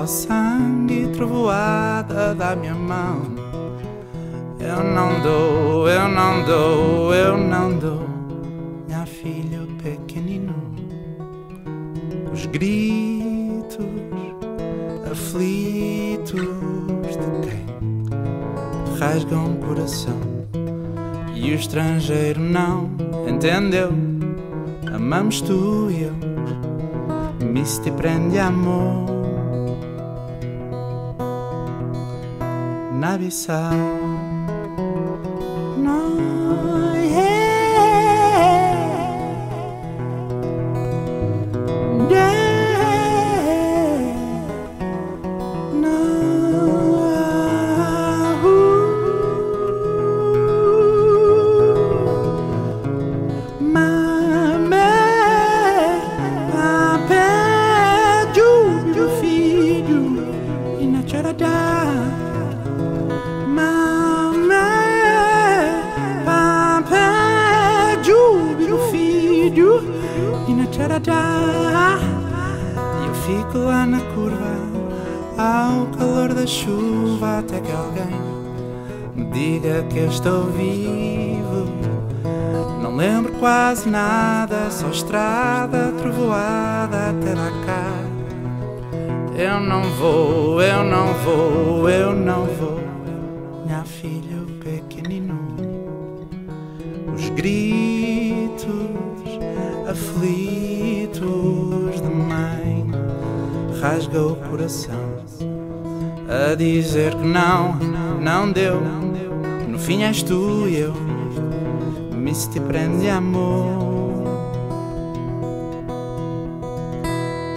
só sangue trovoada da minha mão. Eu não dou, eu não dou, eu não dou, minha filha pequenino. Os gritos aflitos de quem rasgam o coração. E o estrangeiro não entendeu. Amamos tu e eu, mi ti prende amor. Navissal. No, rasga o coração a dizer que não, não deu. No fim és tu e eu, me se te prende amor.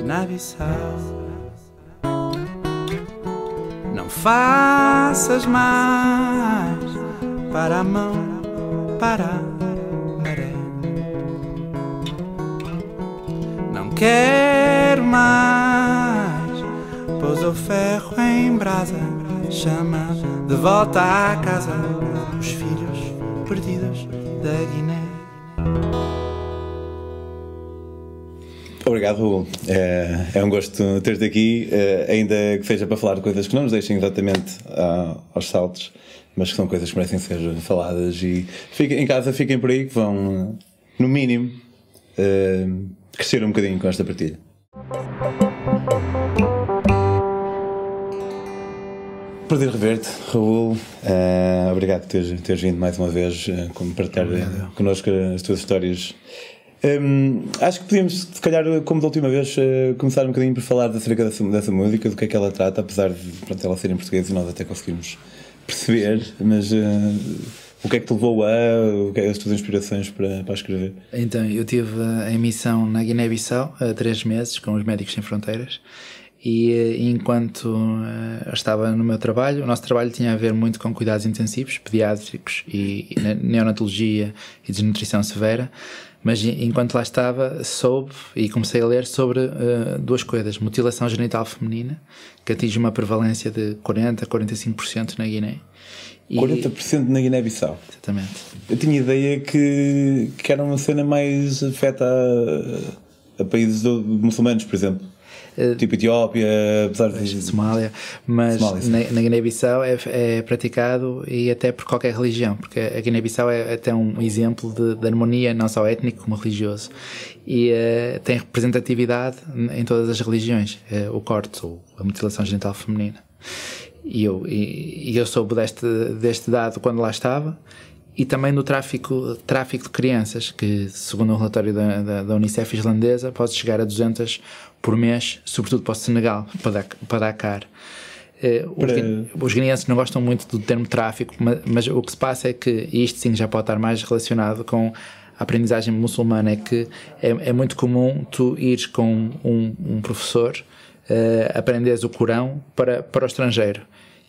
Navissal, não faças mais para a mão, para a maré. Não quero mais, pôs o ferro em brasa, chama de volta à casa os filhos perdidos da Guiné. Obrigado, Raul. É, é um gosto ter-te aqui, é, ainda que seja para falar de coisas que não nos deixem exatamente ah, aos saltos, mas que são coisas que merecem ser faladas. E fiquem, em casa, fiquem por aí, que vão, no mínimo, eh, crescer um bocadinho com esta partilha. Prazer rever-te, Raul. Eh, obrigado por teres, teres vindo mais uma vez eh, como partilhar eh, connosco as tuas histórias. Hum, acho que podíamos, se calhar, como da última vez, eh, começar um bocadinho por falar acerca dessa, dessa música, do que é que ela trata, apesar de pronto, ela ser em português e nós até conseguimos perceber, mas eh, o que é que te levou a, o que é as tuas inspirações para, para escrever? Então, eu tive a emissão na Guiné-Bissau há três meses com os Médicos Sem Fronteiras e eh, enquanto eh, estava no meu trabalho, o nosso trabalho tinha a ver muito com cuidados intensivos, pediátricos e, ne- neonatologia e desnutrição severa, mas enquanto lá estava soube e comecei a ler sobre eh, duas coisas, mutilação genital feminina, que atinge uma prevalência de 40 a 45% na Guiné. E- 40% na Guiné-Bissau. Exatamente. Eu tinha ideia que, que era uma cena mais afeta a, a países do- muçulmanos, por exemplo. Eh, tipo Etiópia, apesar de. Somália, mas Somália, na, na Guiné-Bissau é, é praticado e até por qualquer religião, porque a Guiné-Bissau é até um exemplo de, de harmonia, não só étnico como religioso, e eh, tem representatividade em todas as religiões, eh, o corte ou a mutilação genital feminina. E eu, e, e eu soube deste, deste dado quando lá estava. E também do tráfico, tráfico de crianças, que, segundo um relatório da, da, da Unicef islandesa, pode chegar a 200 por mês, sobretudo para o Senegal, para, para Dakar. Eh, os, Para- gui- os guineenses não gostam muito do termo tráfico, mas, mas o que se passa é que, e isto sim já pode estar mais relacionado com a aprendizagem muçulmana, é que é, é muito comum tu ires com um, um professor, eh, aprenderes o Corão para, para o estrangeiro.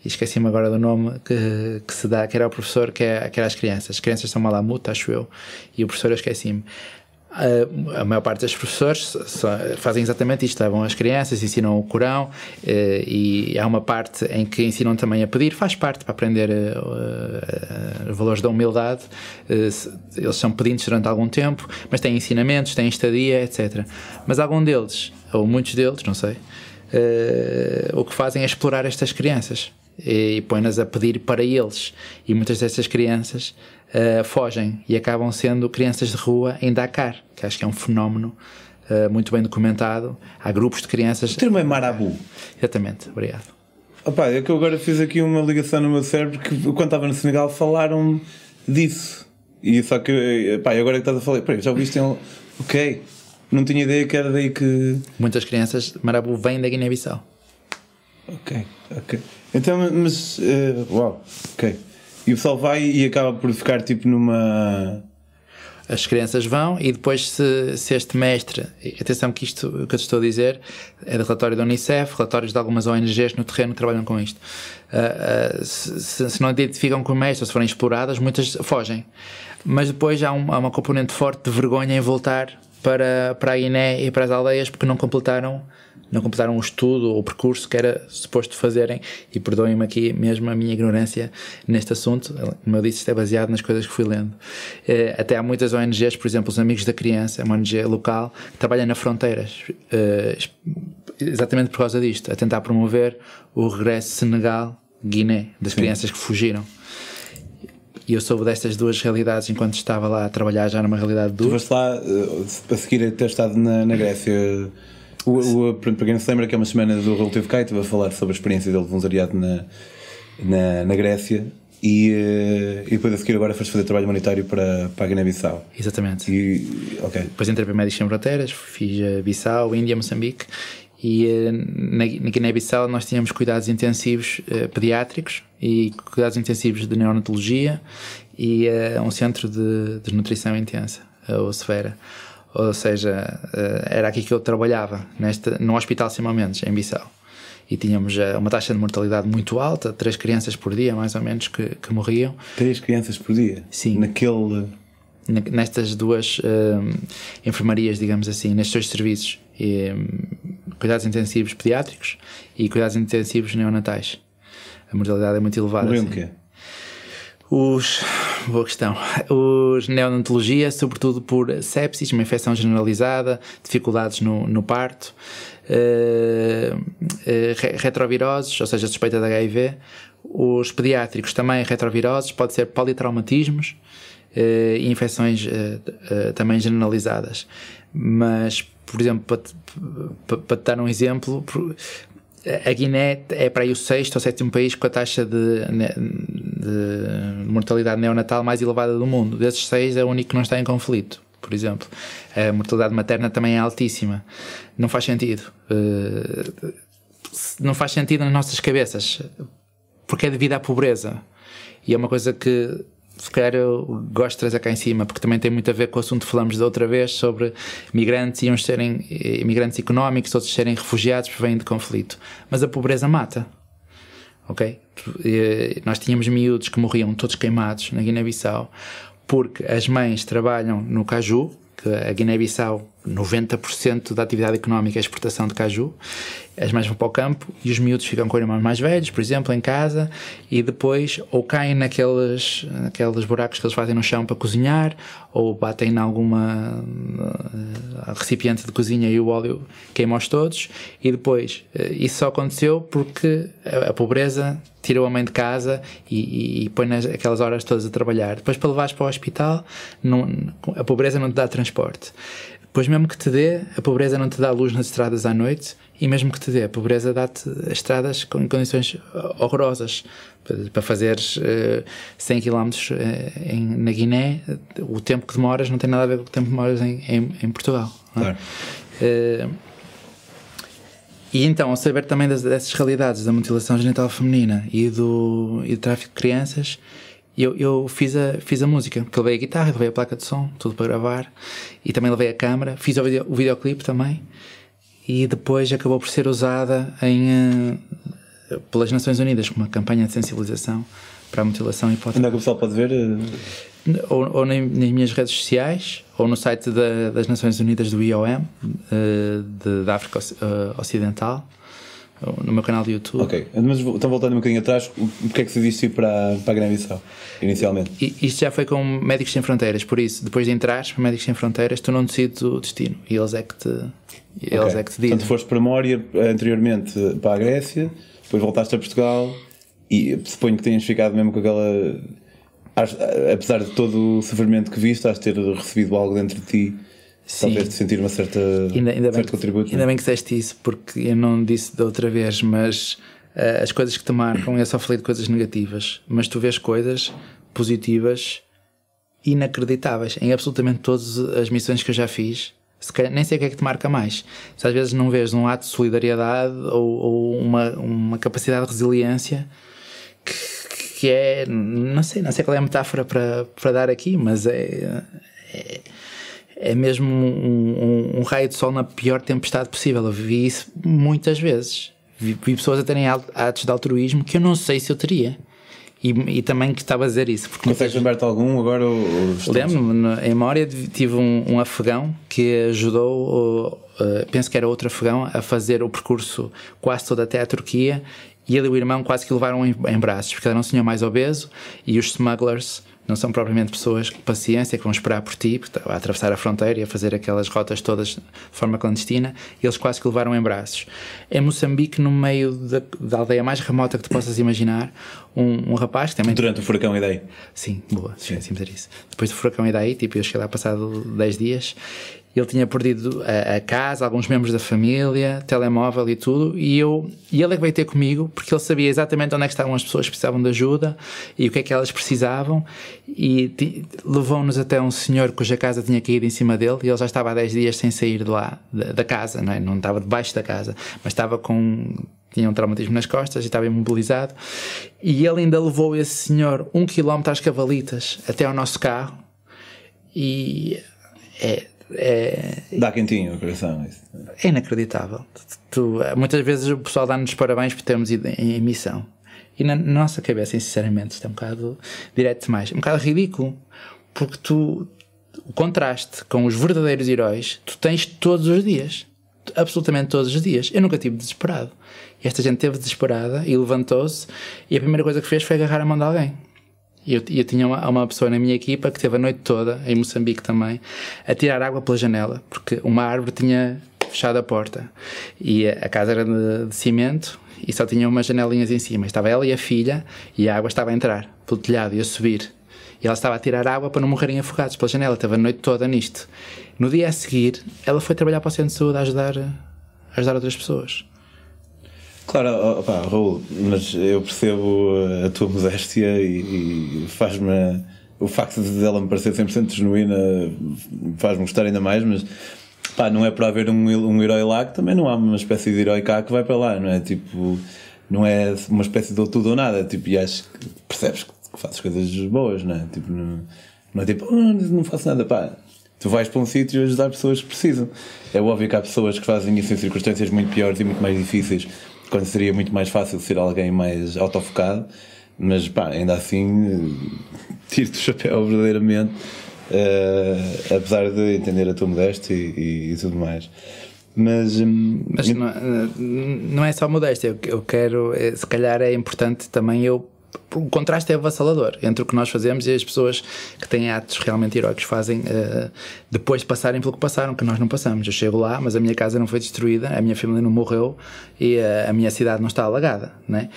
e esqueci-me agora do nome que, que se dá, que era o professor, que, é, que era as crianças. As crianças são Malamute, acho eu, e o professor eu esqueci-me. A, a maior parte dos professores fazem exatamente isto: levam as crianças, ensinam o Corão eh, e há uma parte em que ensinam também a pedir, faz parte para aprender uh, uh, valores da humildade. Eles são pedintes durante algum tempo, mas têm ensinamentos, têm estadia, etc. Mas algum deles, ou muitos deles, não sei, o que fazem é explorar estas crianças e põe-nas a pedir para eles. E muitas destas crianças uh, fogem e acabam sendo crianças de rua em Dakar, que acho que é um fenómeno uh, muito bem documentado. Há grupos de crianças. O termo é marabu. Exatamente, obrigado. Opa, é que eu agora fiz aqui uma ligação no meu cérebro que quando estava no Senegal falaram disso. E só que, pá, agora que estás a falar, peraí, já ouviste em. Ok, não tinha ideia que era daí que. Muitas crianças Marabu vêm da Guiné-Bissau. Ok, ok. Então, mas. Uh, uau, ok. E o pessoal vai e acaba por ficar tipo numa. As crianças vão e depois, se, se este mestre. Atenção, que isto que eu te estou a dizer é do relatório da Unicef, relatórios de algumas ONGs no terreno que trabalham com isto. Uh, uh, se, se, não identificam com o mestre ou se forem exploradas, muitas fogem. Mas depois há, um, há uma componente forte de vergonha em voltar para, para a Guiné e para as aldeias porque não completaram não completaram o estudo ou o percurso que era suposto fazerem e perdoem-me aqui mesmo a minha ignorância neste assunto, como eu disse, isto é baseado nas coisas que fui lendo. Eh, até há muitas ONGs, por exemplo, os Amigos da Criança, é uma ONG local, que trabalha nas fronteiras, eh, exatamente por causa disto, a tentar promover o regresso Senegal-Guiné, das crianças que fugiram. E eu soube destas duas realidades enquanto estava lá a trabalhar já numa realidade dura. Tu foste lá uh, a seguir a ter estado na, na Grécia o, o, para quem não se lembra que é uma semana do Relativo Kai, estive a falar sobre a experiência dele de voluntariado na, na, na Grécia e, eh, e depois a seguir agora foste fazer trabalho humanitário para, para a Guiné-Bissau. Exatamente. E, okay. Depois entrei para Médicos Sem Fronteiras, fiz a Bissau, Índia, Moçambique e eh, na, na Guiné-Bissau nós tínhamos cuidados intensivos uh, pediátricos e cuidados intensivos de neonatologia e uh, um centro de, de nutrição intensa, a Osfera ou seja, eh, era aqui que eu trabalhava, neste, no Hospital Simão Mendes, em Bissau. E tínhamos eh, uma taxa de mortalidade muito alta, três crianças por dia, mais ou menos, que, que morriam. Três crianças por dia? Sim. Naquele. Nestas duas um, enfermarias, digamos assim, nestes dois serviços, e, cuidados intensivos pediátricos e cuidados intensivos neonatais. A mortalidade é muito elevada. Morriam assim. o quê? Os. Boa questão. Os neonatologia, sobretudo por sepsis, uma infecção generalizada, dificuldades no, no parto, uh, uh, retroviroses, ou seja, suspeita de HIV. Os pediátricos também retroviroses, pode ser politraumatismos uh, e infecções também generalizadas. Mas, por exemplo, para, para, te dar um exemplo, a Guiné é para aí o sexto ou sétimo país com a taxa de, de, mortalidade neonatal mais elevada do mundo. Desses seis é o único que não está em conflito, por exemplo. A mortalidade materna também é altíssima. Não faz sentido. Eh, não faz sentido nas nossas cabeças, porque é devido à pobreza. E é uma coisa que se calhar eu gosto de trazer cá em cima, porque também tem muito a ver com o assunto que falamos da outra vez sobre migrantes e uns serem imigrantes económicos, outros serem refugiados que vêm de conflito. Mas a pobreza mata. Ok? Nós tínhamos miúdos que morriam todos queimados na Guiné-Bissau porque as mães trabalham no caju, que a Guiné-Bissau 90% da atividade económica é a exportação de caju. As mães vão para o campo e os miúdos ficam com irmãos mais velhos, por exemplo, em casa, e depois ou caem naqueles, naqueles buracos que eles fazem no chão para cozinhar, ou batem em alguma uh, recipiente de cozinha e o óleo queima-os todos, e depois uh, isso só aconteceu porque a, a pobreza tirou a mãe de casa e, e, e põe nas, aquelas horas todas a trabalhar. Depois, para levares para o hospital, não, a pobreza não te dá transporte. Pois mesmo que te dê, a pobreza não te dá luz nas estradas à noite e mesmo que te dê, a pobreza dá-te estradas com condições horrorosas. Para fazeres uh, 100 km em, na Guiné, o tempo que demoras não tem nada a ver com o tempo que demoras em, em, em Portugal. É? Claro. Uh, e então, ao saber também das, dessas realidades da mutilação genital feminina e do, e do tráfico de crianças, eu, eu fiz, a, fiz a música, porque levei a guitarra, levei a placa de som, tudo para gravar, e também levei a câmera, fiz o, video, o videoclipe também, e depois acabou por ser usada em, pelas Nações Unidas com uma campanha de sensibilização para a mutilação e Onde é que o pessoal pode ver? Ou, ou nas minhas redes sociais, ou no site da, das Nações Unidas do IOM, uh, de, da África Ocidental, no meu canal de YouTube. Ok, mas então voltando um bocadinho atrás, o que é que se disse para, para a Guiné-Bissau, inicialmente? Isto já foi com Médicos Sem Fronteiras, por isso, depois de entrares para Médicos Sem Fronteiras, tu não decides o destino e eles é que te, eles okay. é que te dizem. Portanto, foste para Mória anteriormente para a Grécia, depois voltaste a Portugal e suponho que tenhas ficado mesmo com aquela. Apesar de todo o sofrimento que viste, has de ter recebido algo dentro de ti Sim. talvez de sentir uma certa ainda, ainda certo bem, contributo. Ainda bem que disseste isso, porque eu não disse da outra vez, mas uh, as coisas que te marcam, eu só falei de coisas negativas, mas tu vês coisas positivas inacreditáveis em absolutamente todas as missões que eu já fiz. Se calhar, nem sei o que é que te marca mais. Se às vezes não vês um ato de solidariedade ou, ou uma, uma capacidade de resiliência que, que é. Não sei, não sei qual é a metáfora para, para dar aqui, mas é, é é mesmo um, um, um, raio de sol na pior tempestade possível. Eu vi isso muitas vezes. Vi, vi pessoas a terem atos de altruísmo que eu não sei se eu teria. E, e também que estava a dizer isso. Consegues lembrar-te algum agora? Lembro-me, em memória tive um, um afegão que ajudou, uh, penso que era outro afegão, a fazer o percurso quase todo até a Turquia e ele e o irmão quase que levaram em, em braços, porque era um senhor mais obeso e os smugglers não são propriamente pessoas com paciência que vão esperar por ti, a atravessar a fronteira e a fazer aquelas rotas todas de forma clandestina, e eles quase que levaram em braços. Em Moçambique, no meio da, da aldeia mais remota que tu possas imaginar, um, um rapaz que também. Durante o furacão Idai? Sim, boa, sim. sim dizer isso. Depois do furacão Idai, tipo, eu cheguei lá passado 10 dias, ele tinha perdido a, a, casa, alguns membros da família, telemóvel e tudo, e, eu, e ele é que veio ter comigo porque ele sabia exatamente onde é que estavam as pessoas que precisavam de ajuda e o que é que elas precisavam, e levou-nos até um senhor cuja casa tinha caído em cima dele e ele já estava há 10 dias sem sair de lá, da, da casa, não, é? não estava debaixo da casa, mas estava com tinha um traumatismo nas costas e estava imobilizado. E ele ainda levou esse senhor um quilómetro às cavalitas até ao nosso carro. E é, é, Dá quentinho o coração. Isso. É inacreditável. Tu, muitas vezes o pessoal dá-nos parabéns por termos ido em, missão. E na, na nossa cabeça, sinceramente, isto é um bocado direto demais. Um bocado ridículo. Porque tu, o contraste com os verdadeiros heróis, tu tens todos os dias. Absolutamente todos os dias. Eu nunca tive desesperado. E esta gente teve desesperada e levantou-se e a primeira coisa que fez foi agarrar a mão de alguém. E eu, eu tinha uma, uma pessoa na minha equipa que teve a noite toda, em Moçambique também, a tirar água pela janela, porque uma árvore tinha fechado a porta. E a, casa era de, de, cimento e só tinha umas janelinhas em cima. Estava ela e a filha e a água estava a entrar pelo telhado e a subir. E ela estava a tirar água para não morrerem afogados pela janela. Teve a noite toda nisto. No dia a seguir, ela foi trabalhar para o centro de saúde a ajudar, a ajudar outras pessoas. Claro, opa, Raul, mas eu percebo a tua modéstia e, e faz-me. O facto de ela me parecer 100% genuína faz-me gostar ainda mais, mas pá, não é para haver um, um herói lá que também não há uma espécie de herói cá que vai para lá, não é? Tipo, não é uma espécie de tudo ou nada, tipo, e acho que percebes que fazes coisas boas, não é? Tipo, não, não é tipo, oh, não faço nada, pá. Tu vais para um sítio e ajudar pessoas que precisam. É óbvio que há pessoas que fazem isso em circunstâncias muito piores e muito mais difíceis quando seria muito mais fácil ser alguém mais autofocado, mas pá, ainda assim, tiro-te o chapéu verdadeiramente, uh, apesar de entender a tua modéstia e, e, e tudo mais. Mas, hum, mas não, não, é só modéstia, eu quero, eh, se calhar é importante também eu o contraste é avassalador entre o que nós fazemos e as pessoas que têm atos realmente heróicos fazem uh, depois de passarem pelo que passaram, que nós não passamos. Eu chego lá, mas a minha casa não foi destruída, a minha família não morreu e uh, a minha cidade não está alagada, né?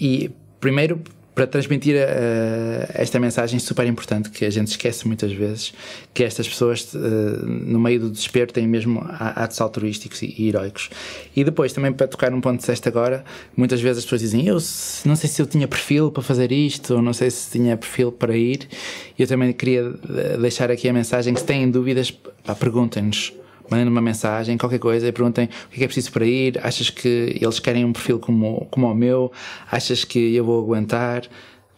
E primeiro para transmitir uh, esta mensagem super importante que a gente esquece muitas vezes, que estas pessoas uh, no meio do desespero têm mesmo atos altruísticos e, heroicos. E depois também para tocar num ponto que disseste agora, muitas vezes as pessoas dizem eu não sei se eu tinha perfil para fazer isto, ou não sei se tinha perfil para ir. Eu também queria eh, deixar aqui a mensagem que se têm dúvidas, perguntem-nos mandem uma mensagem, qualquer coisa, e perguntem o que é, preciso para ir, achas que eles querem um perfil como, como o meu, achas que eu vou aguentar,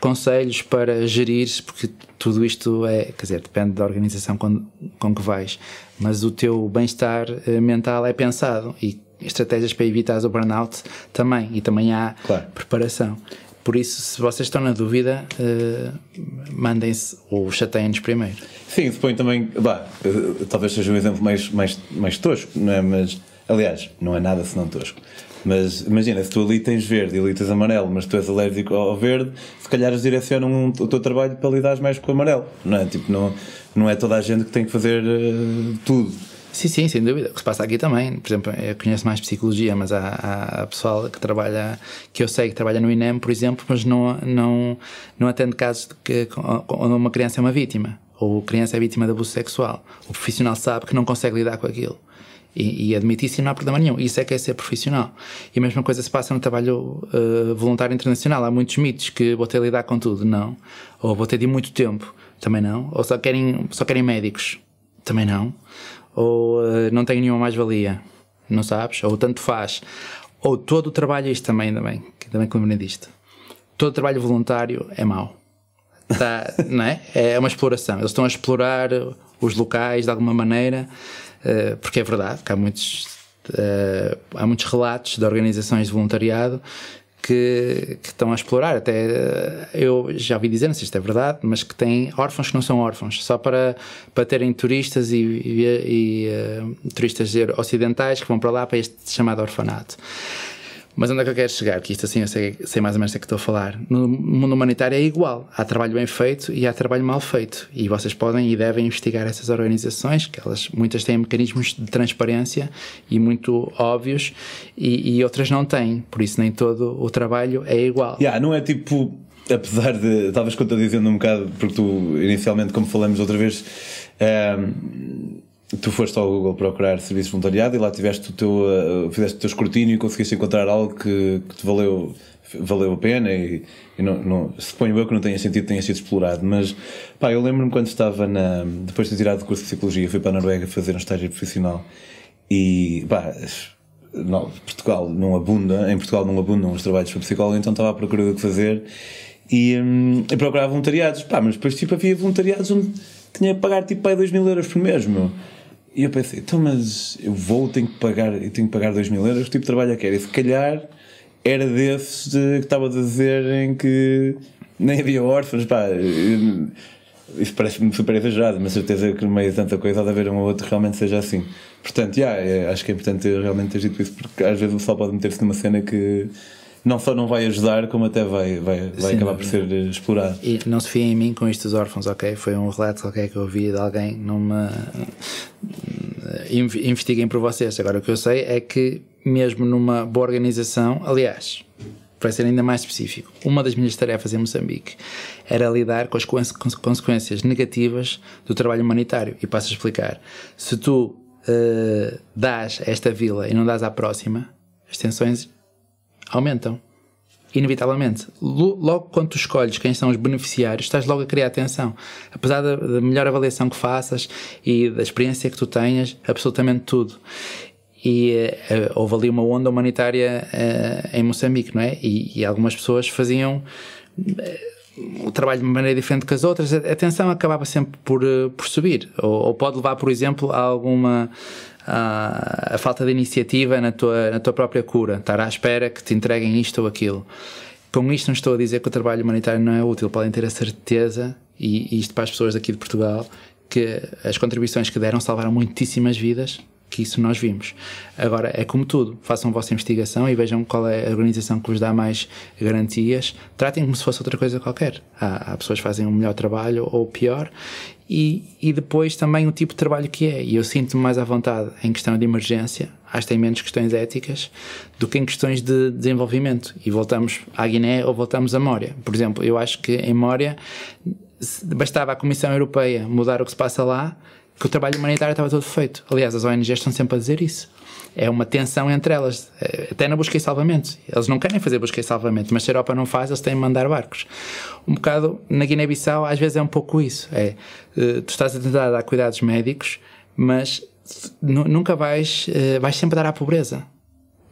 conselhos para gerir, porque tudo isto é, quer dizer, depende da organização com, com que vais, mas o teu bem-estar eh, mental é pensado e estratégias para evitar o burnout também, e também há Claro. preparação. Por isso, se vocês estão na dúvida, eh, mandem-se ou chateiem-nos primeiro. Sim, suponho também. Bah, eh, talvez seja um exemplo mais, mais, mais tosco, não é? Mas, aliás, não é nada senão tosco. Mas imagina, se tu ali tens verde e ali tens amarelo, mas tu és alérgico ao verde, se calhar eles direcionam o teu trabalho para lidar mais com o amarelo, não é? Tipo, não, não é toda a gente que tem que fazer eh, tudo. Sim, sim, sem dúvida. O que se passa aqui também, por exemplo, eu conheço mais psicologia, mas há, há pessoal que trabalha, que eu sei que trabalha no INEM, por exemplo, mas não, não, não atende casos de que, onde uma criança é uma vítima, ou criança é vítima de abuso sexual. O profissional sabe que não consegue lidar com aquilo. E, e admite isso não há problema nenhum. Isso é que é ser profissional. E a mesma coisa se passa no trabalho uh, voluntário internacional. Há muitos mitos que vou ter de lidar com tudo. Não. Ou vou ter de ir muito tempo. Também não. Ou só querem, só querem médicos. Também não ou uh, não tenho nenhuma mais-valia, não sabes? Ou tanto faz. Ou todo o trabalho, isto também, ainda bem, que também lembrei disto. Todo o trabalho voluntário é mau. Tá, não é? É uma exploração. Eles estão a explorar os locais de alguma maneira, uh, porque é verdade que há muitos, uh, há muitos relatos de organizações de voluntariado que, que, estão a explorar. Até eh, eu já ouvi dizer, não sei se isto é verdade, mas que têm órfãos que não são órfãos, só para, para terem turistas e, e, e uh, turistas ocidentais que vão para lá para este chamado orfanato. Mas onde é que eu quero chegar? Que isto assim eu sei, sei mais ou menos o que estou a falar. No mundo humanitário é igual. Há trabalho bem feito e há trabalho mal feito. E vocês podem e devem investigar essas organizações, que elas muitas têm mecanismos de transparência e muito óbvios, e, e outras não têm. Por isso nem todo o trabalho é igual. Yeah, não é tipo apesar de, talvez quando estou dizendo um bocado, porque tu inicialmente, como falamos outra vez, um, tu foste ao Google procurar serviço de voluntariado e lá tiveste o teu, uh, fizeste o teu escrutínio e conseguiste encontrar algo que, que te valeu, valeu a pena e, e não, não, suponho eu que não tenha sentido tenha sido explorado, mas pá, eu lembro-me quando estava na, depois de ter tirado o curso de Psicologia, fui para a Noruega fazer um estágio profissional e pá, não, Portugal não abunda, em Portugal não abundam os trabalhos para psicólogo, então estava à procura do que fazer e, um, e procurava voluntariados, pá, mas depois tipo havia voluntariados onde tinha que pagar tipo 2 mil euros por mês, meu. E eu pensei, então, mas eu vou, tenho que pagar, eu tenho que pagar 2 mil euros, que tipo de trabalho é que era? E se calhar era desses de, que estava a dizer em que nem havia órfãos, pá. Isso parece-me super exagerado, mas certeza que no meio de tanta coisa há de haver um ou outro que realmente seja assim. Portanto, yeah, é, acho que é importante realmente ter dito isso, porque às vezes o pessoal pode meter-se numa cena que não só não vai ajudar, como até vai, vai, vai Sim, acabar por ser explorado. E não se fiem em mim com dos órfãos, ok? Foi um relato qualquer que eu ouvi de alguém numa. Investiguem por vocês. Agora, o que eu sei é que, mesmo numa boa organização, aliás, para ser ainda mais específico, uma das minhas tarefas em Moçambique era lidar com as consequências negativas do trabalho humanitário. E passo a explicar. Se tu uh, dás a esta vila e não dás à próxima, as tensões aumentam. Inevitavelmente. Logo quando tu escolhes quem são os beneficiários, estás logo a criar tensão. Apesar da, da melhor avaliação que faças e da experiência que tu tenhas, absolutamente tudo e uh, houve ali uma onda humanitária uh, em Moçambique, não é? E, e algumas pessoas faziam uh, o trabalho de maneira diferente que as outras. A, a tensão acabava sempre por, por subir, ou, ou, pode levar, por exemplo, a alguma a, a falta de iniciativa na tua, na tua própria cura, estar à espera que te entreguem isto ou aquilo. Com isto não estou a dizer que o trabalho humanitário não é útil, podem ter a certeza, e, isto para as pessoas daqui de Portugal, que as contribuições que deram salvaram muitíssimas vidas, que isso nós vimos. Agora, é como tudo, façam a vossa investigação e vejam qual é a organização que vos dá mais garantias. Tratem como se fosse outra coisa qualquer. Há, há pessoas que fazem um melhor trabalho ou pior e, e depois também o tipo de trabalho que é. E eu sinto-me mais à vontade em questão de emergência, acho que tem menos questões éticas, do que em questões de desenvolvimento. E voltamos à Guiné ou voltamos a Mória. Por exemplo, eu acho que em Mória bastava a Comissão Europeia mudar o que se passa lá, que o trabalho humanitário estava todo feito. Aliás, as ONGs estão sempre a dizer isso é uma tensão entre elas, eh, até na busca e salvamento. Eles não querem fazer busca e salvamento, mas se a Europa não faz, eles têm de mandar barcos. Um bocado na Guiné-Bissau, às vezes é um pouco isso. É, eh, tu estás a tentar dar cuidados médicos, mas nunca vais, eh, vais sempre dar à pobreza.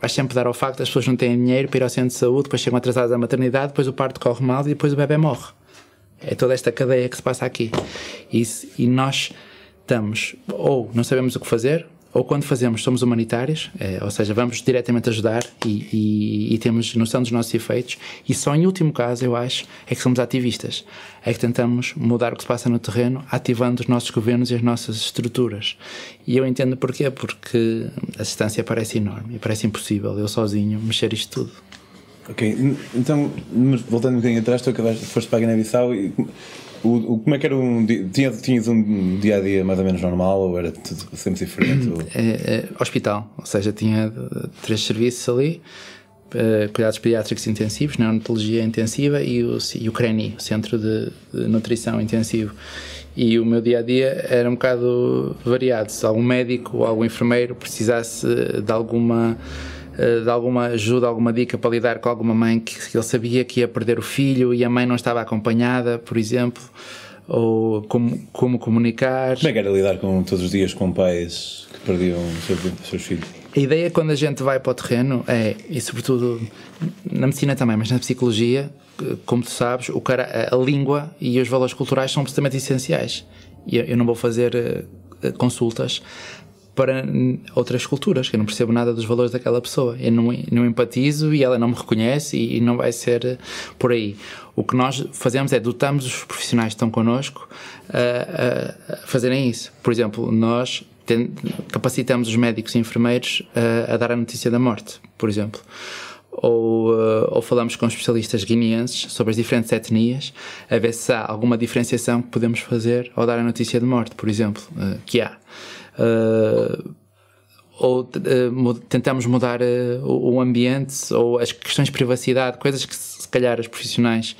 Vais sempre dar ao facto das pessoas não têm dinheiro para ir ao centro de saúde, depois chegam atrasadas à maternidade, depois o parto corre mal e depois o bebê morre. É toda esta cadeia que se passa aqui. E, e nós estamos, ou não sabemos o que fazer, ou quando fazemos somos humanitários, é, ou seja, vamos diretamente ajudar e, e, e, temos noção dos nossos efeitos, e só em último caso, eu acho, é que somos ativistas. É que tentamos mudar o que se passa no terreno, ativando os nossos governos e as nossas estruturas. E eu entendo porquê, porque a distância parece enorme parece impossível eu sozinho mexer isto tudo. Ok, então, voltando um bocadinho atrás, tu acabaste, foste para a Guiné-Bissau e o, o, como é que era um dia? Tinha, tinhas um dia a dia mais ou menos normal ou era tudo sempre diferente? Ou... É, é, hospital, ou seja, tinha três serviços ali. Uh, cuidados pediátricos intensivos, neonatologia intensiva e o, e o CRENI, o Centro de, de, Nutrição Intensivo. E o meu dia a dia era um bocado variado. Se algum médico ou algum enfermeiro precisasse de alguma eh, de alguma ajuda, alguma dica para lidar com alguma mãe que ele sabia que ia perder o filho e a mãe não estava acompanhada, por exemplo, ou como, como comunicar. Como é que era lidar com, todos os dias com pais que perdiam os seus filhos? A ideia quando a gente vai para o terreno é, e sobretudo na medicina também, mas na psicologia, como tu sabes, o cara, a língua e os valores culturais são absolutamente essenciais. E eu não vou fazer eh, consultas para outras culturas, que eu não percebo nada dos valores daquela pessoa. Eu não, não empatizo e ela não me reconhece e, e, não vai ser por aí. O que nós fazemos é dotamos os profissionais que estão connosco a, a, a fazerem isso. Por exemplo, nós tem, capacitamos os médicos e enfermeiros a, a, dar a notícia da morte, por exemplo. Ou, ou, falamos com especialistas guineenses sobre as diferentes etnias, a ver se há alguma diferenciação que podemos fazer ao dar a notícia de morte, por exemplo, que há. Uh, ou uh, tentamos mudar uh, o ambiente ou as questões de privacidade, coisas que se calhar os profissionais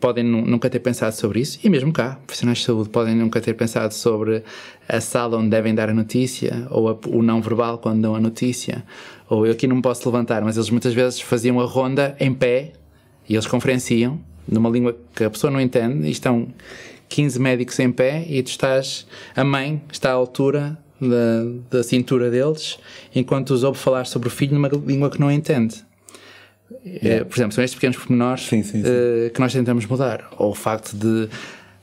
podem nunca ter pensado sobre isso, e mesmo cá, profissionais de saúde podem nunca ter pensado sobre a sala onde devem dar a notícia, ou a, o não verbal quando dão a notícia, ou eu aqui não me posso levantar, mas eles muitas vezes faziam a ronda em pé e eles conferenciam numa língua que a pessoa não entende e estão 15 médicos em pé e tu estás, a mãe está à altura da, da cintura deles, enquanto os ouve falar sobre o filho numa língua que não entende. Yeah. por exemplo, são estes pequenos pormenores sim, sim, sim. Uh, que nós tentamos mudar. Ou o facto de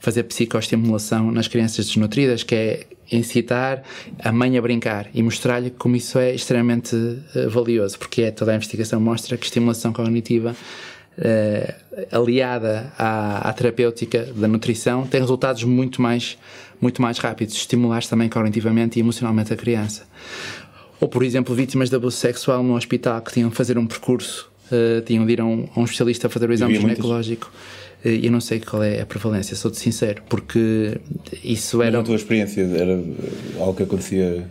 fazer psicoestimulação nas crianças desnutridas, que é incitar a mãe a brincar e mostrar-lhe como isso é extremamente uh, valioso, porque é, toda a investigação mostra que estimulação cognitiva aliada à, à, terapêutica da nutrição tem resultados muito mais, muito mais rápidos, estimular também cognitivamente e emocionalmente a criança. Ou, por exemplo, vítimas de abuso sexual no hospital que tinham de fazer um percurso, uh, tinham de ir a um, a um especialista a fazer o exame ginecológico. Uh, eu não sei qual é a prevalência, sou-te sincero, porque isso era. Mas a tua experiência era algo que acontecia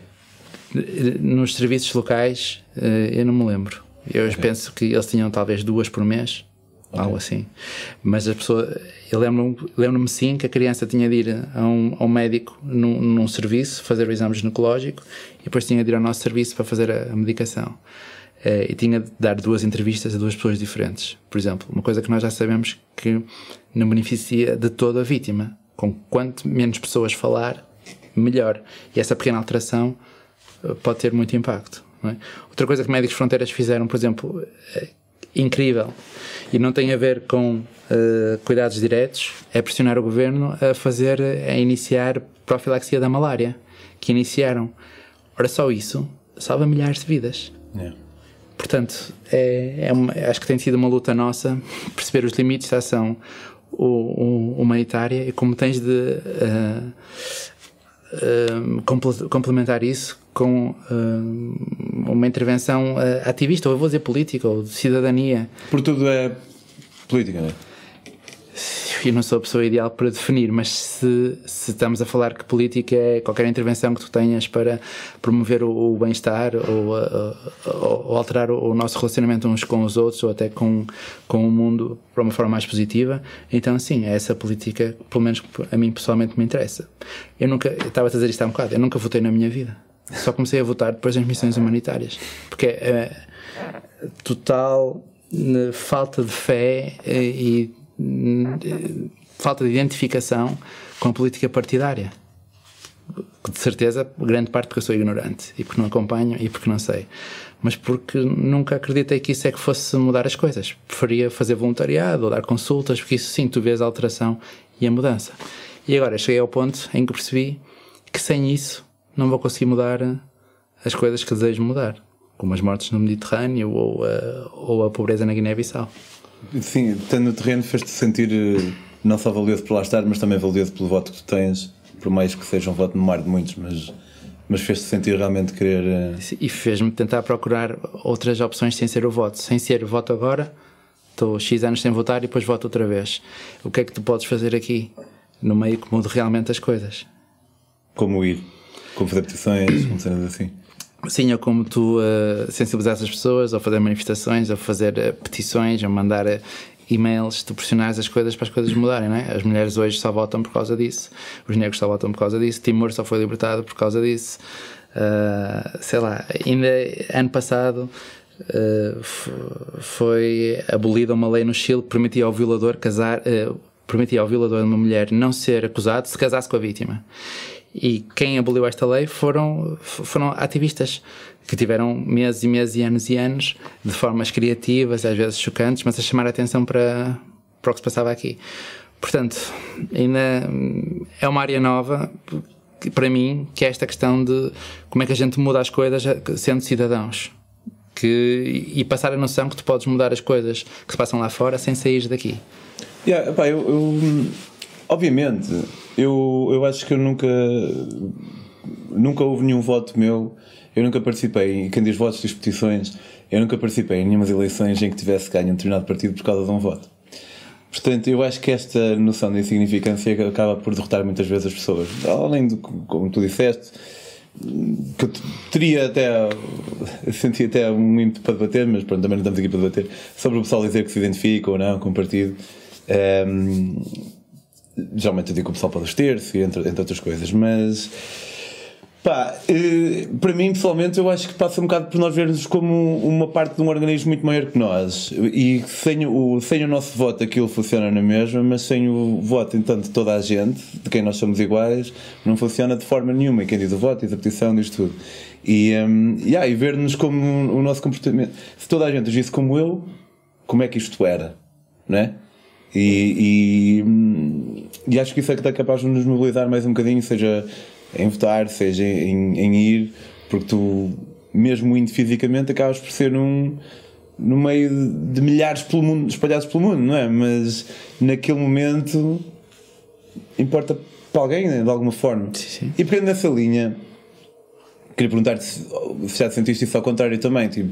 nos serviços locais, eu não me lembro. Eu okay. penso que eles tinham talvez duas por mês okay. algo assim. Mas a pessoa, eu lembro-me lembro sim que a criança tinha de ir a um, a um médico num, num, serviço, fazer o exame ginecológico e depois tinha de ir ao nosso serviço para fazer a, a medicação. Eh, e tinha de dar duas entrevistas a duas pessoas diferentes. Por exemplo, uma coisa que nós já sabemos que não beneficia de toda a vítima. Com quanto menos pessoas falar, melhor. E essa pequena alteração eh, pode ter muito impacto. É? Outra coisa que Médicos Fronteiras fizeram, por exemplo, é incrível, e não tem a ver com uh, cuidados diretos, é pressionar o governo a fazer, a iniciar profilaxia da malária, que iniciaram. Ora, só isso salva milhares de vidas. Yeah. Portanto, é, é uma, acho que tem sido uma luta nossa perceber os limites da ação humanitária e como tens de uh, uh, complementar isso com uh, uma intervenção uh, ativista, ou eu vou dizer política, ou de cidadania. Por tudo é política, não é? Eu não sou a pessoa ideal para definir, mas se, se estamos a falar que política é qualquer intervenção que tu tenhas para promover o, o bem-estar ou, uh, ou, ou, alterar o, o, nosso relacionamento uns com os outros ou até com, com o mundo para uma forma mais positiva, então sim, é essa política, pelo menos a mim pessoalmente me interessa. Eu nunca, eu estava a dizer isto há um bocado, eu nunca votei na minha vida só comecei a votar depois das missões humanitárias. Porque é total né, falta de fé eh, e falta de identificação com a política partidária. De certeza, grande parte porque eu sou ignorante e porque não acompanho e porque não sei. Mas porque nunca acreditei que isso é que fosse mudar as coisas. Preferia fazer voluntariado ou dar consultas, porque isso sim, tu vês a alteração e a mudança. E agora cheguei ao ponto em que percebi que sem isso não vou conseguir mudar as coisas que desejo mudar, como as mortes no Mediterrâneo ou a, ou a pobreza na Guiné-Bissau. Sim, tendo no terreno fez-te sentir eh, não só valioso por lá estar, mas também valioso pelo voto que tu tens, por mais que seja um voto no mar de muitos, mas, mas fez-te sentir realmente querer. eh, E fez-me tentar procurar outras opções sem ser o voto. Sem ser voto agora, estou X anos sem votar e depois voto outra vez. O que é que tu podes fazer aqui? No meio que mude realmente as coisas. como ir, como fazer petições, como cenas assim. Sim, ou como tu uh, sensibilizar as pessoas, ou fazer manifestações, ou fazer uh, petições, ou mandar uh, e-mails, tu pressionares as coisas para as coisas mudarem, não é? As mulheres hoje só votam por causa disso, os negros só votam por causa disso, Timor só foi libertado por causa disso. Uh, sei lá, ainda ano passado uh, foi abolida uma lei no Chile que permitia ao violador casar, uh, permitia ao violador de uma mulher não ser acusado se casasse com a vítima. E quem aboliu esta lei foram, foram ativistas que tiveram meses e meses e anos e anos de formas criativas, às vezes chocantes, mas a chamar a atenção para, para o que se passava aqui. Portanto, ainda é uma área nova que, para mim, que é esta questão de como é que a gente muda as coisas sendo cidadãos. Que, e passar a noção que tu podes mudar as coisas que se passam lá fora sem sair daqui. Yeah, pá, eu, eu- obviamente, eu, eu acho que eu nunca nunca houve nenhum voto meu, eu nunca participei, em quem diz votos diz petições, eu nunca participei em nenhumas eleições em que tivesse ganho um determinado partido por causa de um voto. Portanto, eu acho que esta noção de insignificância acaba por derrotar muitas vezes as pessoas. Além do como tu disseste, que eu teria até senti até um ímpeto para debater, mas pronto, também não estamos aqui para debater sobre o pessoal dizer que se identifica ou não com o partido. Ehm, geralmente eu digo o pessoal pode ter-se, entre, entre outras coisas, mas pá, eh, para mim pessoalmente eu acho que passa um bocado por nós vermos como uma parte de um organismo muito maior que nós e sem o, sem o nosso voto aquilo funciona na mesma, mas sem o voto entanto de toda a gente, de quem nós somos iguais, não funciona de forma nenhuma. E quem diz o voto, diz a petição, diz tudo. E, um, yeah, e ver-nos como o nosso comportamento. Se toda a gente agisse como eu, como é que isto era? Não é? E, e, hum, e acho que isso é que está capaz de nos mobilizar mais um bocadinho, seja em votar, seja em, em ir, porque tu, mesmo indo fisicamente, acabas por ser um no meio de, milhares pelo mundo, espalhados pelo mundo, não é? Mas naquele momento importa para alguém, né, de alguma forma. sim. E pegando nessa linha, queria perguntar-te se, se já sentiste isso ao contrário também, tipo.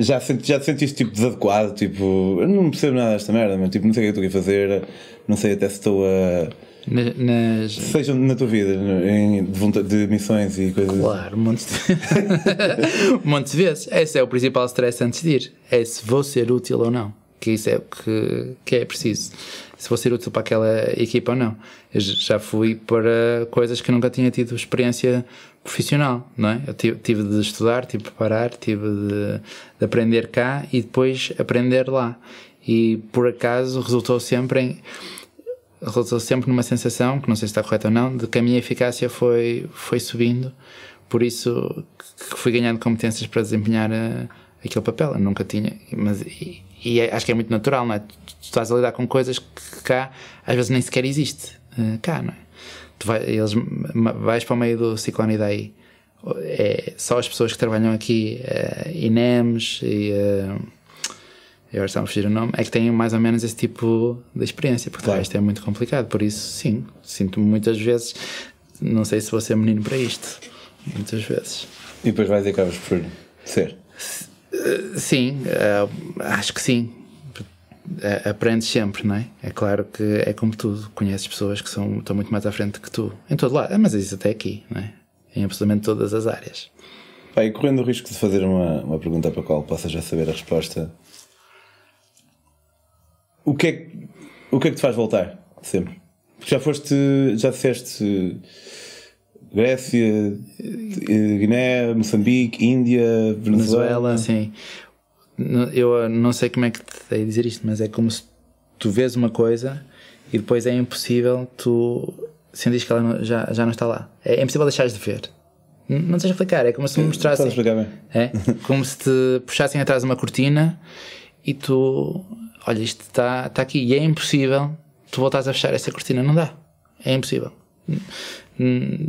Já, senti, já te sentiste tipo desadequado, tipo, eu não percebo nada desta merda, mas tipo, não sei o que estou a fazer, não sei até se estou a. Na- Nas, Seja na tua vida, em, de, de missões e coisas assim. Claro, montes de... montes de vezes. Esse é o principal stress antes de ir. É se vou ser útil ou não. Que isso é o que, que é preciso. Se vou ser útil para aquela equipa ou não. Eu já fui para coisas que nunca tinha tido experiência profissional, não é? Eu tive, de estudar, tive de preparar, tive de, de aprender cá e depois aprender lá. E por acaso resultou sempre em resultou sempre numa sensação, que não sei se está correta ou não, de que a minha eficácia foi, foi subindo, por isso que fui ganhando competências para desempenhar eh, aquele papel. Eu nunca tinha, mas e, e é- acho que é muito natural, não é? Tu, tu estás a lidar com coisas que cá às vezes nem sequer existe, eh, cá, não é? Tu vai, eles, vais para o meio do ciclone daí é só as pessoas que trabalham aqui, eh, INEMs e. eh, e agora está a fugir o nome, é que têm mais ou menos esse tipo de experiência, porque Claro. isto é muito complicado. Por isso, sim, sinto-me muitas vezes, não sei se vou ser menino para isto, muitas vezes. E depois vais e acabas por ser. Sim, eh, acho que sim. Eh, aprendes sempre, não é? É claro que é como tudo, conheces pessoas que são, estão muito mais à frente que tu, em todo lado, Ah, mas isso até aqui, não é? Em absolutamente todas as áreas. Pá, e correndo o risco de fazer uma, uma pergunta para a qual possa já saber a resposta, o que é o que, é que te faz voltar sempre? Porque já foste, já disseste Grécia, eh, Guiné, Moçambique, Índia, Venezuela. Venezuela, sim. Eu eh, não sei como é que te dei a dizer isto, mas é como se tu vês uma coisa e depois é impossível tu sentires que ela não- já, já não está lá. É impossível deixares de ver. Não sei explicar, é como se me mostrassem. Explicar bem? É? Como se te puxassem atrás uma cortina e tu, olha, isto está está aqui e é impossível tu voltares a fechar essa cortina, não dá. É impossível. Hum,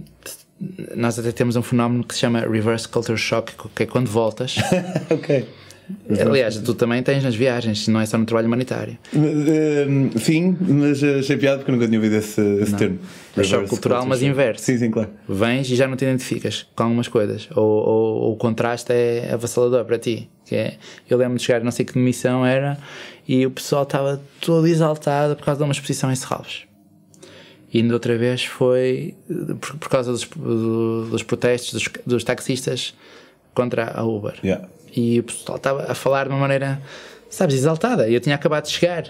nós até temos um fenómeno que se chama Reverse Culture Shock, que é quando voltas. ok. Aliás, tu também tens nas viagens, não é só no trabalho humanitário. Uh, sim, mas achei piada porque nunca tinha ouvido esse, esse termo. É choque cultural, mas inverso. Sim, sim, claro. Vens e já não te identificas com algumas coisas. Ou, ou, ou o contraste é avassalador para ti. Que é, eu lembro de chegar, não sei que missão era, e o pessoal estava todo exaltado por causa de uma exposição em Serralves. E ainda outra vez foi por, por causa dos, dos protestos dos, dos, taxistas contra a Uber. Yeah. E o pessoal estava a falar de uma maneira, sabes, exaltada. E eu tinha acabado de chegar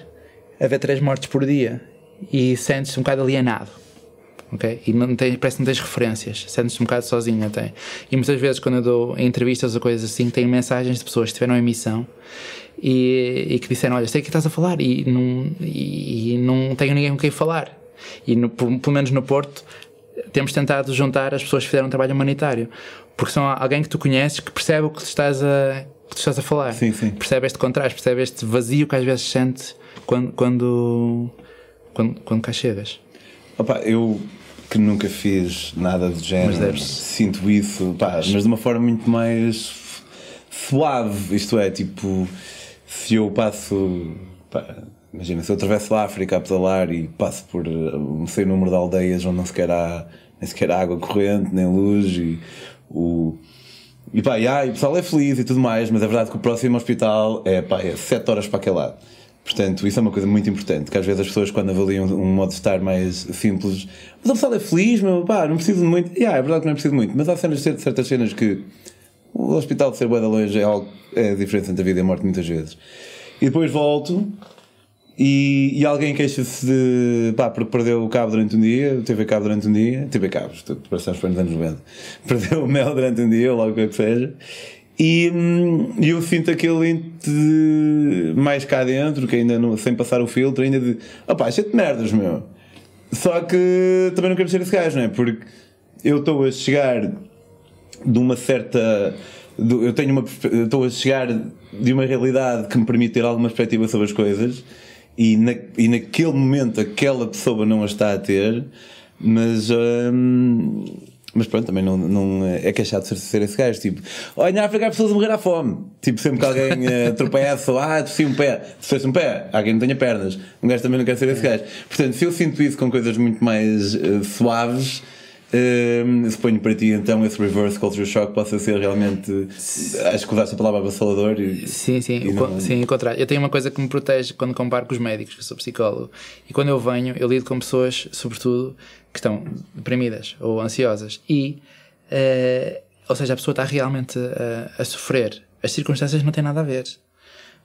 a ver três mortes por dia e sentes-te um bocado alienado. ok E não tens, parece que não tens referências, sentes-te um bocado sozinho até. E muitas vezes, quando eu dou entrevistas ou coisas assim, tenho mensagens de pessoas que estiveram em missão e, e que disseram: Olha, sei o que estás a falar e não, e, e não tenho ninguém com quem falar. E no, pelo menos no Porto, temos tentado juntar as pessoas que fizeram um trabalho humanitário porque são alguém que tu conheces que percebe o que tu estás a, que tu estás a falar. Sim, sim. Percebe este contraste, percebe este vazio que às vezes sentes quando, quando, quando, quando cá chegas. Opa, eu que nunca fiz nada do género, sinto isso, pá, mas de uma forma muito mais suave. Isto é, tipo, se eu passo. Pá, imagina, se eu atravesso a África a pedalar e passo por não sei o número de aldeias onde não sequer há nem sequer há água corrente, nem luz e o, e pá, e, ah, e o pessoal é feliz e tudo mais, mas é verdade que o próximo hospital é, pá, é 7 horas para aquele lado. Portanto, isso é uma coisa muito importante, que às vezes as pessoas quando avaliam um modo de estar mais simples, mas o pessoal é feliz, meu, pá, não preciso de muito. Yeah, é verdade que não é preciso muito, mas há cenas, certas cenas que o hospital de ser de longe é algo, é a diferença entre a vida e a morte muitas vezes. E depois volto e, e alguém queixa-se de. pá, porque perdeu o cabo durante um dia, teve cabo durante um dia, teve cabos, passamos para os anos 90, perdeu o mel durante um dia, ou logo o que que seja, e, hum, eu sinto aquele de mais cá dentro, que ainda não, sem passar o filtro, ainda de. opá, cheio de merdas, meu. Só que também não quero ser esse gajo, não é? Porque eu estou a chegar de uma certa. Eu tenho uma. Estou a chegar de uma realidade que me permite ter alguma perspectiva sobre as coisas e, na, e naquele momento aquela pessoa não a está a ter, mas. Hum, mas pronto, também não, não é queixado de ser esse gajo. Tipo, olha, na África há pessoas a morrer à fome. Tipo, sempre que alguém uh, tropeça ou ah, tossi um pé, se um pé, há quem não tenha pernas. Um gajo também não quer ser esse gajo. Portanto, se eu sinto isso com coisas muito mais uh, suaves Uh, suponho para ti então esse reverse culture shock possa ser realmente. Acho que usaste a palavra avassalador. E, sim, sim, e não... sim, contrário. Eu tenho uma coisa que me protege quando comparo com os médicos, que eu sou psicólogo. E quando eu venho, eu lido com pessoas, sobretudo, que estão deprimidas ou ansiosas. E, uh, ou seja, a pessoa está realmente a, a sofrer. As circunstâncias não têm nada a ver.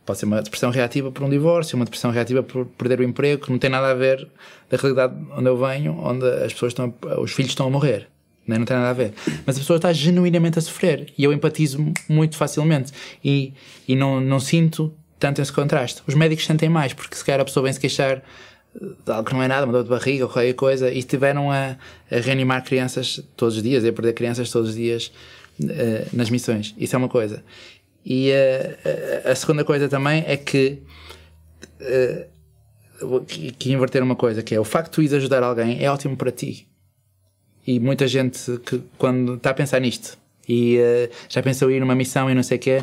Pode ser uma depressão reativa por um divórcio, uma depressão reativa por perder o emprego, que não tem nada a ver da realidade onde eu venho, onde as pessoas estão, os filhos estão a morrer. Não, é? não tem nada a ver. Mas a pessoa está genuinamente a sofrer e eu empatizo muito facilmente e, e não, não sinto tanto esse contraste. Os médicos sentem mais, porque se calhar a pessoa vem se queixar de algo que não é nada, uma dor de barriga ou qualquer coisa, e estiveram a, a reanimar crianças todos os dias, a perder crianças todos os dias uh, nas missões. Isso é uma coisa. E uh, a segunda coisa também é que. Uh, que inverter uma coisa, que é o facto de tu ires ajudar alguém é ótimo para ti. E muita gente que quando está a pensar nisto e uh, já pensou ir numa missão e não sei o quê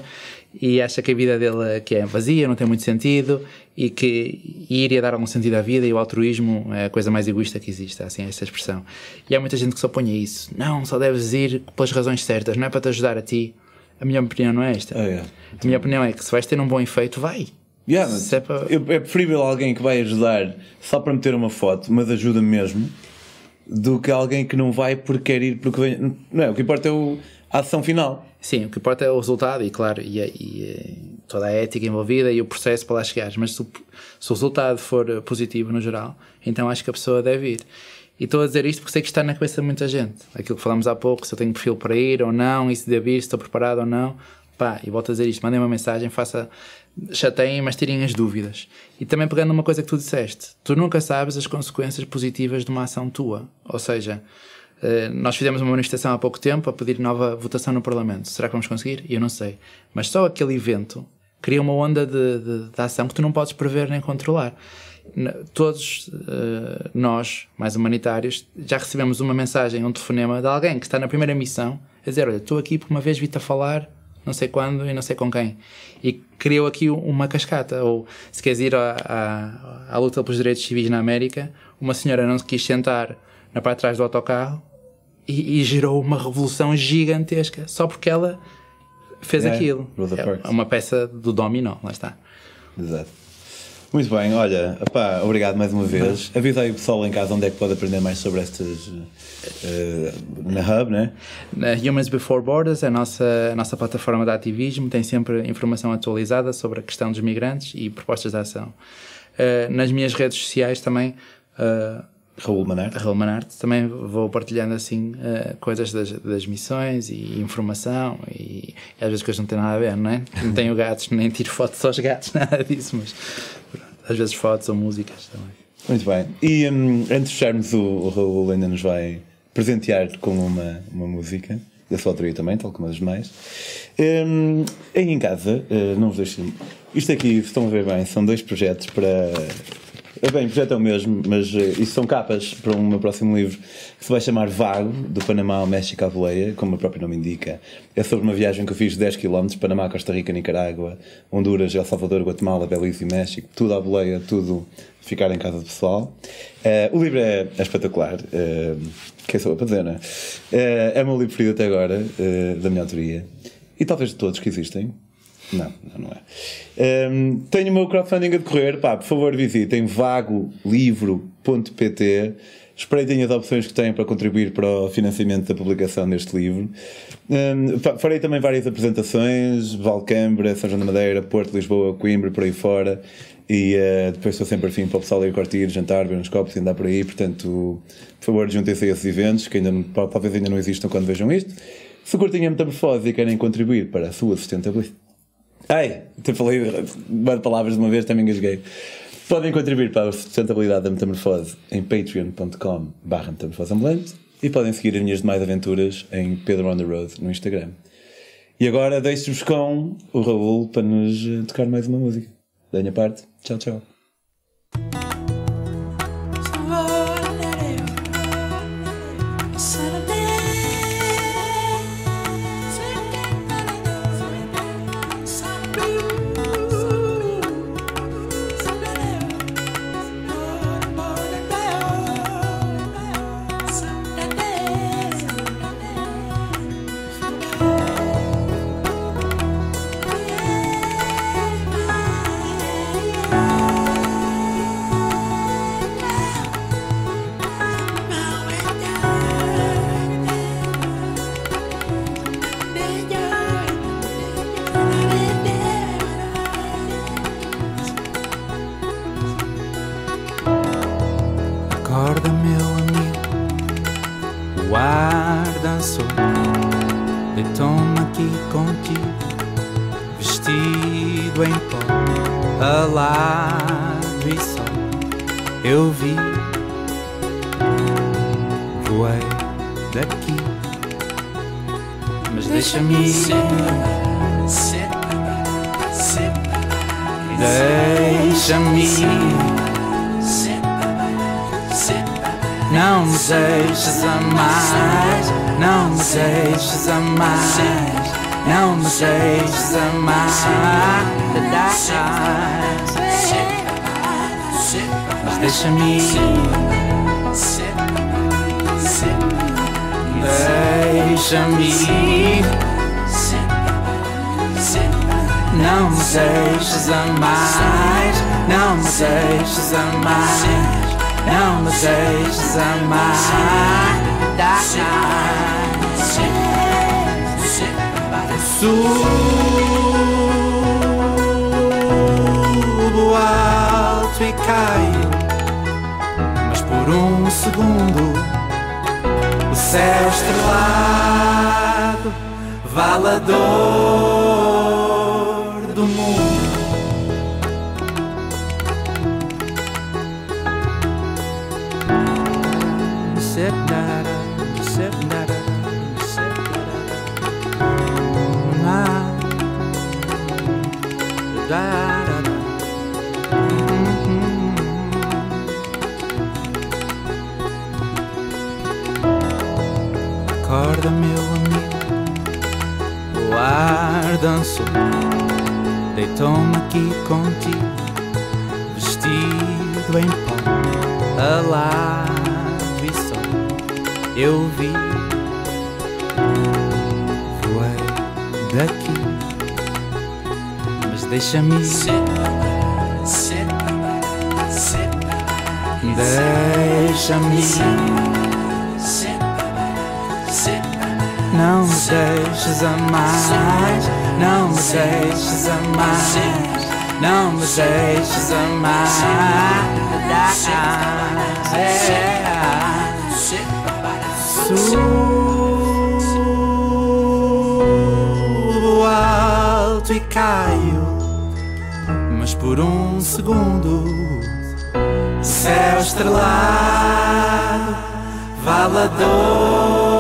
e acha que a vida dele que é vazia, não tem muito sentido e que iria dar algum sentido à vida e o altruísmo é a coisa mais egoísta que existe, assim, essa expressão. E há muita gente que se opõe a isso. Não, só deves ir pelas razões certas, não é para te ajudar a ti, a minha opinião não é esta. Yeah. A minha opinião é que se vais ter um bom efeito, vai. Yeah, é, para... é, preferível alguém que vai ajudar só para meter uma foto, mas ajuda mesmo, do que alguém que não vai porque quer ir porque vem. Não é? O que importa é o, a ação final. Sim, o que importa é o resultado e, claro, e, e toda a ética envolvida e o processo para lá chegar. Mas se o, se o resultado for positivo no geral, então acho que a pessoa deve ir. E estou a dizer isto porque sei que está na cabeça de muita gente. Aquilo que falámos há pouco, se eu tenho perfil para ir ou não, e se devo ir, se estou preparado ou não. Pá, e volto a dizer isto, mandem uma mensagem, faça, chateiem, mas tirem as dúvidas. E também pegando uma coisa que tu disseste, tu nunca sabes as consequências positivas de uma ação tua. Ou seja, eh, nós fizemos uma manifestação há pouco tempo a pedir nova votação no Parlamento. Será que vamos conseguir? Eu não sei. Mas só aquele evento cria uma onda de, de, de ação que tu não podes prever nem controlar. Todos uh, nós, mais humanitários, já recebemos uma mensagem, um telefonema de alguém que está na primeira missão a dizer: Olha, estou aqui porque uma vez vi-te a falar, não sei quando e não sei com quem. E criou aqui uma cascata. Ou se queres ir à, à, à luta pelos direitos civis na América, uma senhora não se quis sentar na parte de trás do autocarro e, e gerou uma revolução gigantesca só porque ela fez É, aquilo. É uma peça do dominó, lá está. Exato. Muito bem, olha, opá, obrigado mais uma vez. Avisa aí o pessoal em casa onde é que pode aprender mais sobre estas. eh, na Hub, né? Na Humans Before Borders, a nossa, a nossa plataforma de ativismo, tem sempre informação atualizada sobre a questão dos migrantes e propostas de ação. Uh, nas minhas redes sociais também, uh, Raul Manarte. Raul Manarte, também vou partilhando assim uh, coisas das, das missões e informação e, às vezes coisas não têm nada a ver, não é? Não tenho gatos, nem tiro fotos aos gatos, nada disso, mas pronto, às vezes fotos ou músicas também. Muito bem. E hum, antes de fecharmos, o, o Raul ainda nos vai presentear com uma, uma música, da sua autoria também, tal como as demais. Aí em casa, eh, não vos deixo. Isto aqui, se estão a ver bem, são dois projetos para. Bem, projeto é o mesmo, mas eh, isso são capas para um meu próximo livro que se vai chamar Vago, do Panamá ao México à boleia, como o próprio nome indica. É sobre uma viagem que eu fiz de 10 km, Panamá, Costa Rica, Nicarágua, Honduras, El Salvador, Guatemala, Belize e México, tudo à boleia, tudo ficar em casa do pessoal. Eh, o livro é, é espetacular, uh, que é só para dizer, não é? Eh, é o meu livro preferido até agora, eh, da minha autoria, e talvez de todos que existem. Não, não, é. Um, tenho o meu crowdfunding a decorrer. Pá, por favor, visitem vagolivro.pt. Espreitem as opções que têm para contribuir para o financiamento da publicação deste livro. Um, fa- farei também várias apresentações: Valcambra, São João da Madeira, Porto, Lisboa, Coimbra, por aí fora. E uh, depois estou sempre afim para o pessoal ir curtir, jantar, ver uns copos e andar por aí. Portanto, por favor, juntem-se a esses eventos que ainda talvez ainda não existam quando vejam isto. Se curtem a metamorfose e querem contribuir para a sua sustentabilidade. Ai, te falei de palavras de uma vez, também engasguei. Podem contribuir para a sustentabilidade da metamorfose em patreon.com barra metamorfose ambulante e podem seguir as minhas demais aventuras em Pedro on the Road no Instagram. E agora deixo-vos com o Raul para nos tocar mais uma música. Da minha parte, tchau, tchau. Amar, não me deixes amar. Mas deixa-me ir, deixa-me ir. Não me deixes amar, não me deixes amar. Não me deixes amar Subo alto e caio Mas por um segundo O céu estrelado Vale ar dançou, deitou-me aqui contigo, vestido em pó, alado e só eu vi. Voei daqui, mas deixa-me. Deixa-me Não deixes amar Não me deixes amar Não me deixes amar Subo alto e caio Mas por um segundo céu estrelado, valador.